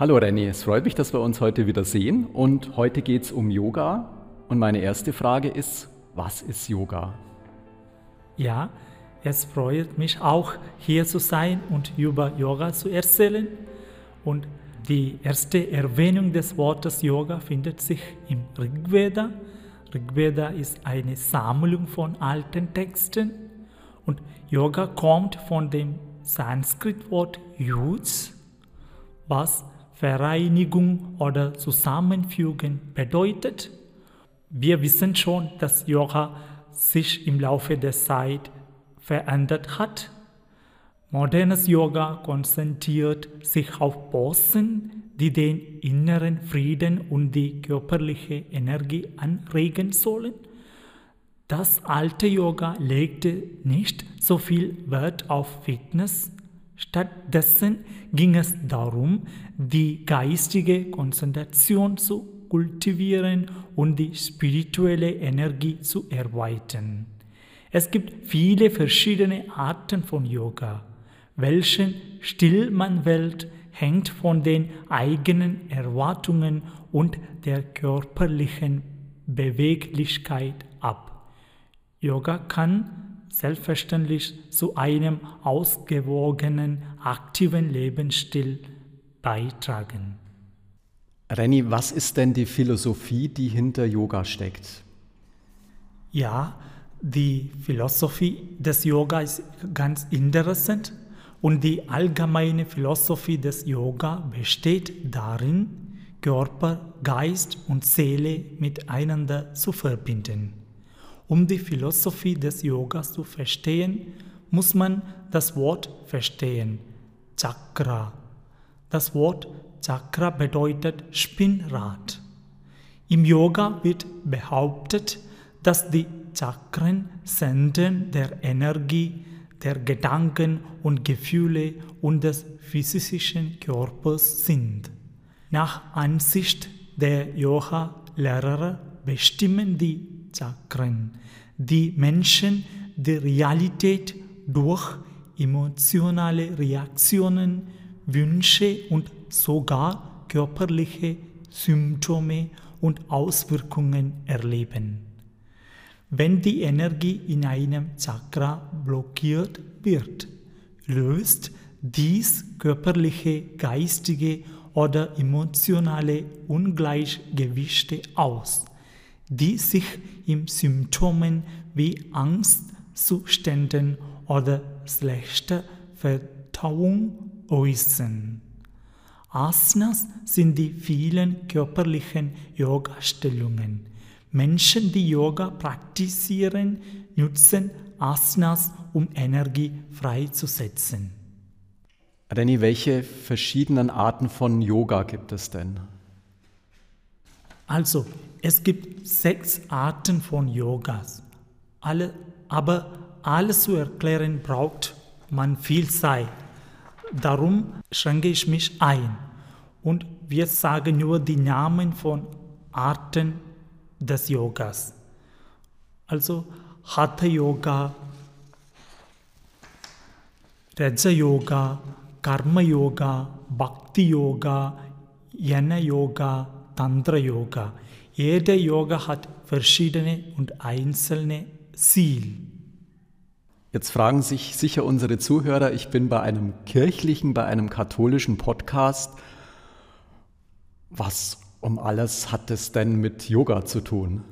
Hallo Renny, es freut mich, dass wir uns heute wieder sehen und heute geht es um Yoga und meine erste Frage ist, was ist Yoga? Ja, es freut mich auch hier zu sein und über Yoga zu erzählen und die erste Erwähnung des Wortes Yoga findet sich im Rigveda. Rigveda ist eine Sammlung von alten Texten und Yoga kommt von dem Sanskritwort Yuj, was Vereinigung oder Zusammenfügen bedeutet. Wir wissen schon, dass Yoga sich im Laufe der Zeit verändert hat. Modernes Yoga konzentriert sich auf Posen, die den inneren Frieden und die körperliche Energie anregen sollen. Das alte Yoga legte nicht so viel Wert auf Fitness, stattdessen ging es darum, die geistige Konzentration zu kultivieren und die spirituelle Energie zu erweitern. Es gibt viele verschiedene Arten von Yoga. Welchen Stil man wählt, hängt von den eigenen Erwartungen und der körperlichen Beweglichkeit ab. Yoga kann selbstverständlich zu einem ausgewogenen, aktiven Lebensstil beitragen. Renny, was ist denn die Philosophie, die hinter Yoga steckt? Ja, die Philosophie des Yoga ist ganz interessant und die allgemeine Philosophie des Yoga besteht darin, Körper, Geist und Seele miteinander zu verbinden. Um die Philosophie des Yogas zu verstehen, muss man das Wort verstehen, Chakra. Das Wort Chakra bedeutet Spinnrad. Im Yoga wird behauptet, dass die Chakren Senden der Energie, der Gedanken und Gefühle und des physischen Körpers sind. Nach Ansicht der Yoga-Lehrer bestimmen die Chakren, die Menschen die Realität durch emotionale Reaktionen, Wünsche und sogar körperliche Symptome und Auswirkungen erleben. Wenn die Energie in einem Chakra blockiert wird, löst dies körperliche, geistige oder emotionale Ungleichgewichte aus die sich in Symptomen wie Angstzuständen oder schlechter Verdauung äußern. Asanas sind die vielen körperlichen Yoga-Stellungen. Menschen, die Yoga praktizieren, nutzen Asanas, um Energie freizusetzen. Renny, welche verschiedenen Arten von Yoga gibt es denn? Also, es gibt sechs Arten von Yogas. Alle, aber alles zu erklären braucht man viel Zeit. Darum schränke ich mich ein. Und wir sagen nur die Namen von Arten des Yogas. Also Hatha Yoga, Raja Yoga, Karma Yoga, Bhakti Yoga, Yana Yoga, Tantra Yoga. Jeder Yoga hat verschiedene und einzelne Ziele. Jetzt fragen sich sicher unsere Zuhörer, ich bin bei einem kirchlichen, bei einem katholischen Podcast. Was um alles hat es denn mit Yoga zu tun?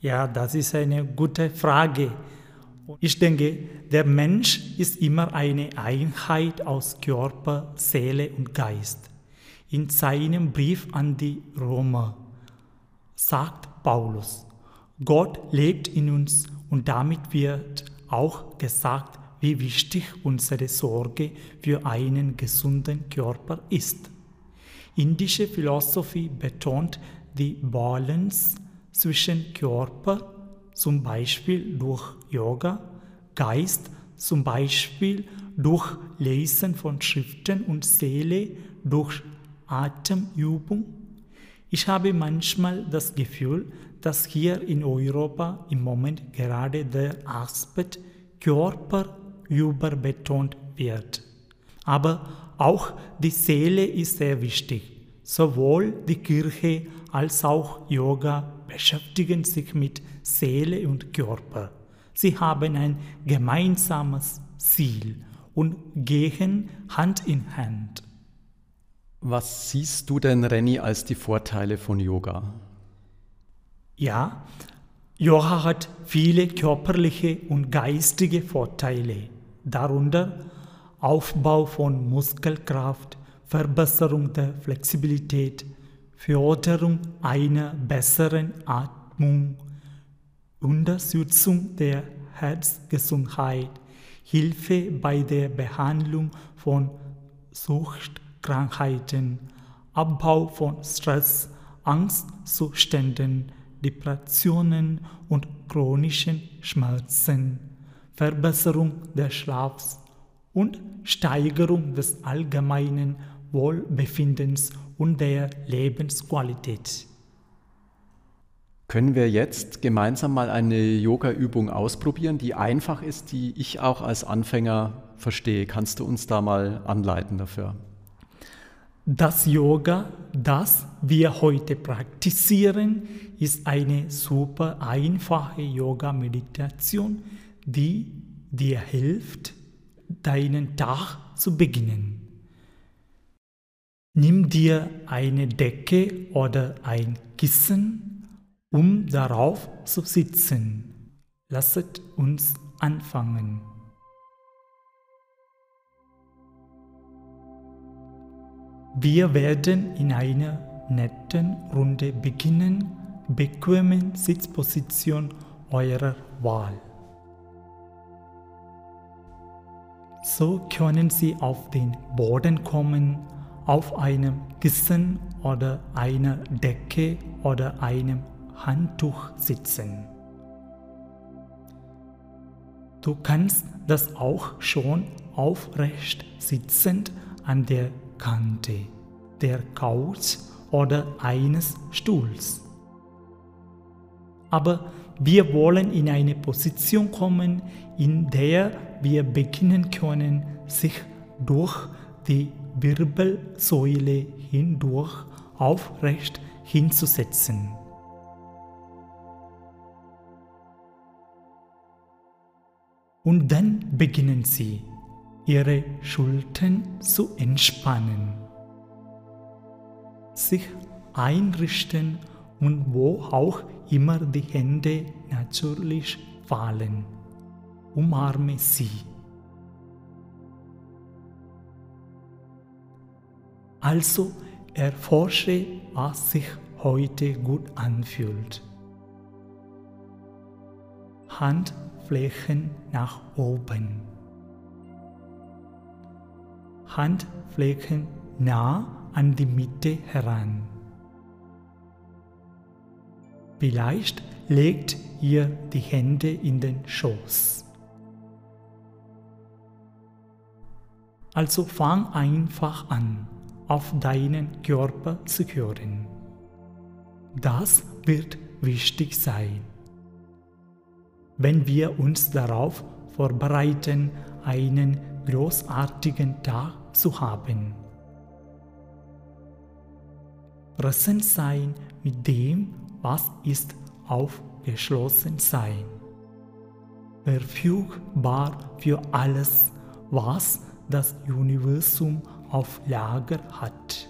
Ja, das ist eine gute Frage. Ich denke, der Mensch ist immer eine Einheit aus Körper, Seele und Geist in seinem Brief an die Römer sagt Paulus, Gott lebt in uns und damit wird auch gesagt, wie wichtig unsere Sorge für einen gesunden Körper ist. Indische Philosophie betont die Balance zwischen Körper, zum Beispiel durch Yoga, Geist, zum Beispiel durch Lesen von Schriften und Seele durch Atemübung? Ich habe manchmal das Gefühl, dass hier in Europa im Moment gerade der Aspekt Körper überbetont wird. Aber auch die Seele ist sehr wichtig. Sowohl die Kirche als auch Yoga beschäftigen sich mit Seele und Körper. Sie haben ein gemeinsames Ziel und gehen Hand in Hand. Was siehst du denn, Renny, als die Vorteile von Yoga? Ja, Yoga hat viele körperliche und geistige Vorteile, darunter Aufbau von Muskelkraft, Verbesserung der Flexibilität, Förderung einer besseren Atmung, Unterstützung der Herzgesundheit, Hilfe bei der Behandlung von Suchtkrankheiten, Abbau von Stress, Angstzuständen, Depressionen und chronischen Schmerzen, Verbesserung des Schlafs und Steigerung des allgemeinen Wohlbefindens und der Lebensqualität. Können wir jetzt gemeinsam mal eine Yoga-Übung ausprobieren, die einfach ist, die ich auch als Anfänger verstehe? Kannst du uns da mal anleiten dafür? Das Yoga, das wir heute praktizieren, ist eine super einfache Yoga-Meditation, die dir hilft, deinen Tag zu beginnen. Nimm dir eine Decke oder ein Kissen, um darauf zu sitzen. Lasset uns anfangen. Wir werden in einer netten Runde beginnen, bequemen Sitzposition eurer Wahl. So können Sie auf den Boden kommen, auf einem Kissen oder einer Decke oder einem Handtuch sitzen. Du kannst das auch schon aufrecht sitzend an der Kante der Couch oder eines Stuhls. Aber wir wollen in eine Position kommen, in der wir beginnen können, sich durch die Wirbelsäule hindurch aufrecht hinzusetzen. Und dann beginnen Sie ihre Schultern zu entspannen, sich einrichten und wo auch immer die Hände natürlich fallen. Umarme sie. Also erforsche, was sich heute gut anfühlt. Handflächen nach oben. Handflächen nah an die Mitte heran. Vielleicht legt ihr die Hände in den Schoß. Also fang einfach an, auf deinen Körper zu hören. Das wird wichtig sein. Wenn wir uns darauf vorbereiten, einen großartigen Tag zu haben. Präsent sein mit dem, was ist, aufgeschlossen sein. Verfügbar für alles, was das Universum auf Lager hat.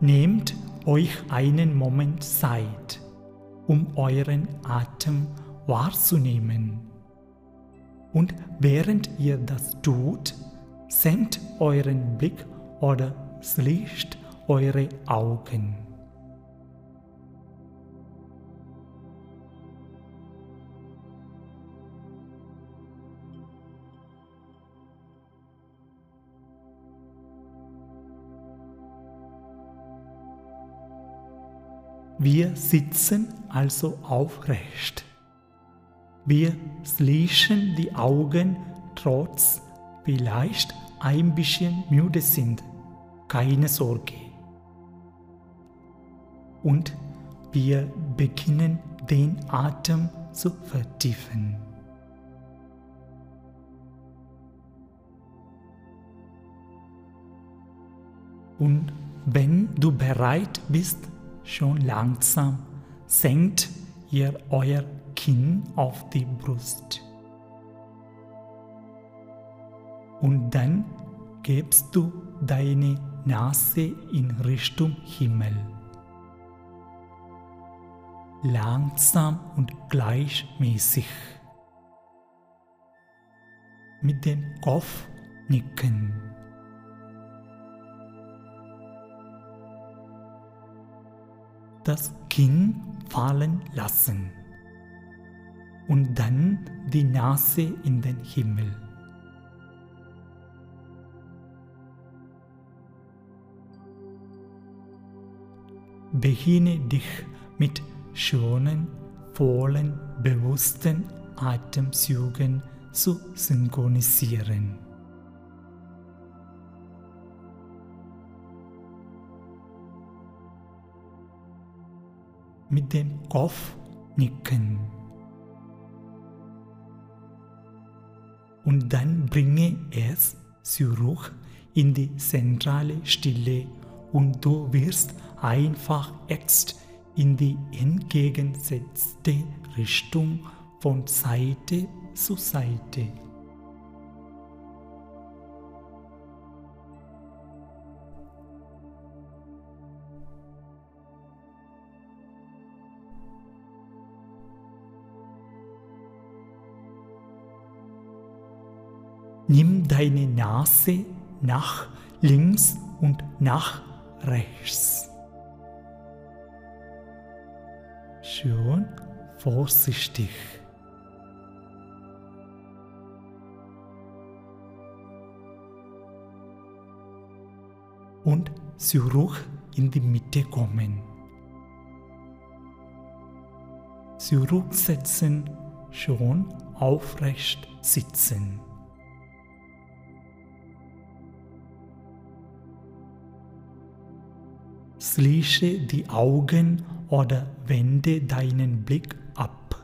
Nehmt euch einen Moment Zeit, um euren Atem wahrzunehmen. Und während ihr das tut, senkt euren Blick oder schließt eure Augen. Wir sitzen also aufrecht. Wir schließen die Augen trotz vielleicht ein bisschen müde sind. Keine Sorge. Und wir beginnen den Atem zu vertiefen. Und wenn du bereit bist, schon langsam senkt ihr euer Kinn auf die Brust. Und dann gibst du deine Nase in Richtung Himmel. Langsam und gleichmäßig. Mit dem Kopf nicken. Das Kinn fallen lassen und dann die Nase in den Himmel. Beginne dich mit schönen, vollen, bewussten Atemzügen zu synchronisieren. Mit dem Kopf nicken. Und dann bringe es zurück in die zentrale Stille und du wirst einfach jetzt in die entgegengesetzte Richtung von Seite zu Seite. Nimm deine Nase nach links und nach rechts. Schön vorsichtig. Und zurück in die Mitte kommen. Zurücksetzen, schon aufrecht sitzen. Schließe die Augen oder wende deinen Blick ab.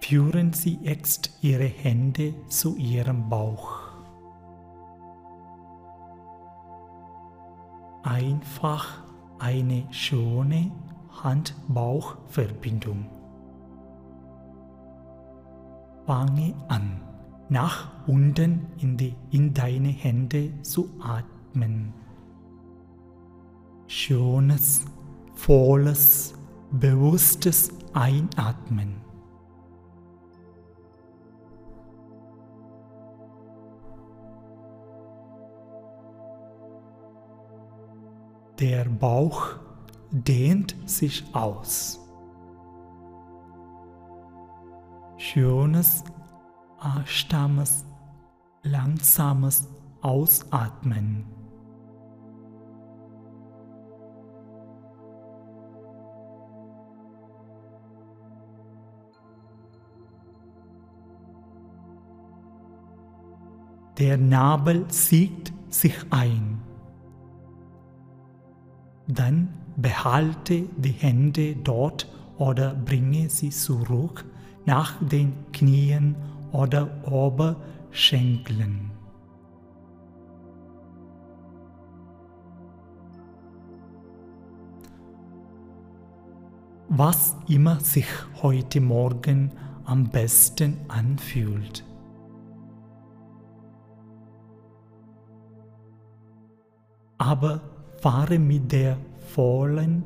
Führen Sie jetzt Ihre Hände zu Ihrem Bauch. Einfach eine schöne Hand-Bauch-Verbindung. Fange an nach unten in, die, in deine Hände zu atmen. Schönes, volles, bewusstes Einatmen. Der Bauch dehnt sich aus. Schönes, achtsames, langsames Ausatmen. Der Nabel zieht sich ein. Dann behalte die Hände dort oder bringe sie zurück nach den Knien oder Oberschenkeln. Was immer sich heute Morgen am besten anfühlt. Aber fahre mit der vollen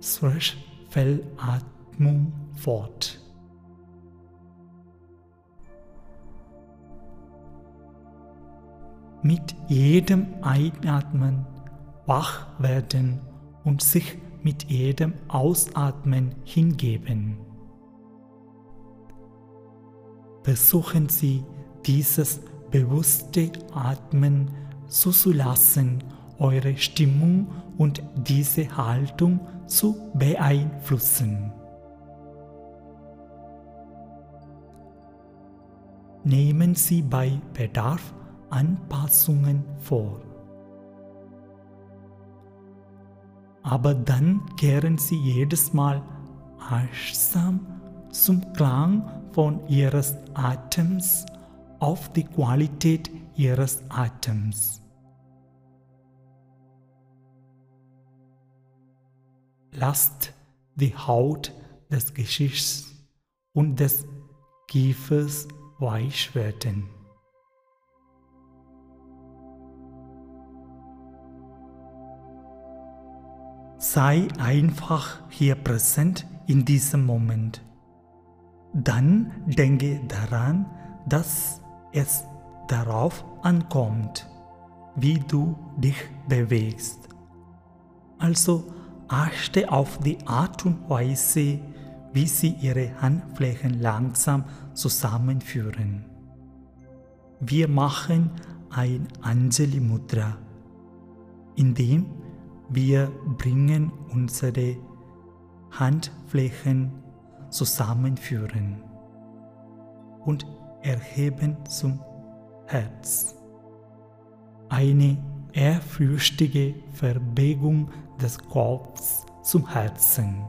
Zwerchfellatmung fort. Mit jedem Einatmen wach werden und sich mit jedem Ausatmen hingeben. Versuchen Sie dieses bewusste Atmen zuzulassen, eure Stimmung und diese Haltung zu beeinflussen. Nehmen Sie bei Bedarf Anpassungen vor. aber dann kehren sie jedes Mal achtsam zum Klang von ihres Atems auf die Qualität ihres Atems. Lasst die Haut des Geschichts und des Kiefers weich werden. Sei einfach hier präsent in diesem Moment. Dann denke daran, dass es darauf ankommt, wie du dich bewegst. Also achte auf die Art und Weise, wie sie ihre Handflächen langsam zusammenführen. Wir machen ein Anjali Mudra, indem wir bringen unsere Handflächen zusammenführen und erheben zum Herz. Eine ehrfürchtige Verbeugung des Kopfs zum Herzen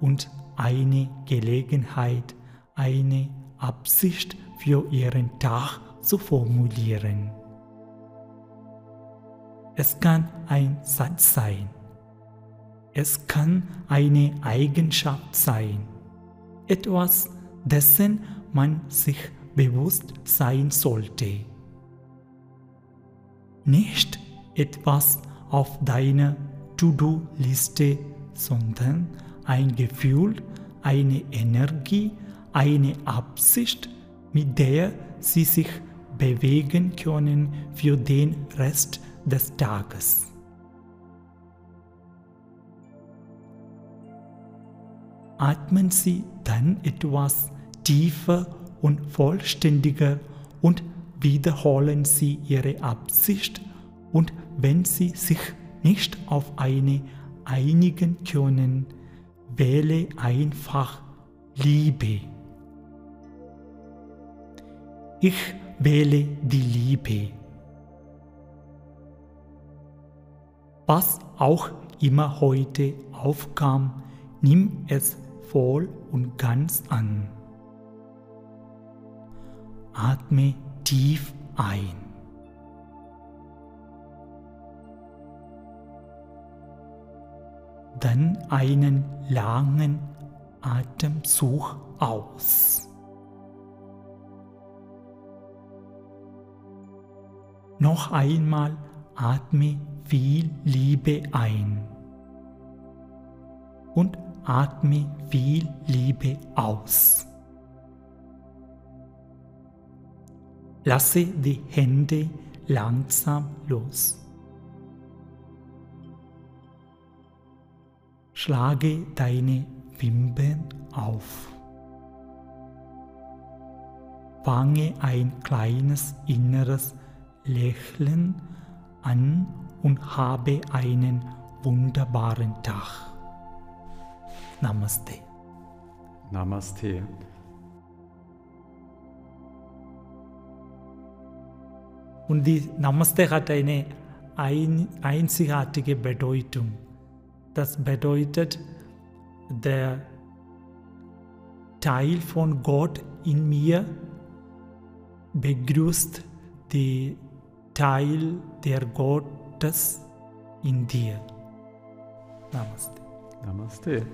und eine Gelegenheit, eine Absicht für ihren Tag zu formulieren. Es kann ein Satz sein. Es kann eine Eigenschaft sein. Etwas, dessen man sich bewusst sein sollte. Nicht etwas auf deiner To-Do-Liste, sondern ein Gefühl, eine Energie, eine Absicht, mit der sie sich bewegen können für den Rest des Tages. Atmen Sie dann etwas tiefer und vollständiger und wiederholen Sie Ihre Absicht und wenn Sie sich nicht auf eine einigen können, wähle einfach Liebe. Ich wähle die Liebe. Was auch immer heute aufkam, nimm es voll und ganz an. Atme tief ein. Dann einen langen Atemzug aus. Noch einmal atme viel Liebe ein und atme viel Liebe aus. Lasse die Hände langsam los. Schlage deine Wimpern auf. Fange ein kleines inneres Lächeln an und habe einen wunderbaren Tag. Namaste. Namaste. Und die Namaste hat eine ein, einzigartige Bedeutung. Das bedeutet, der Teil von Gott in mir begrüßt den Teil der Gottes in dir. Namaste. Namaste.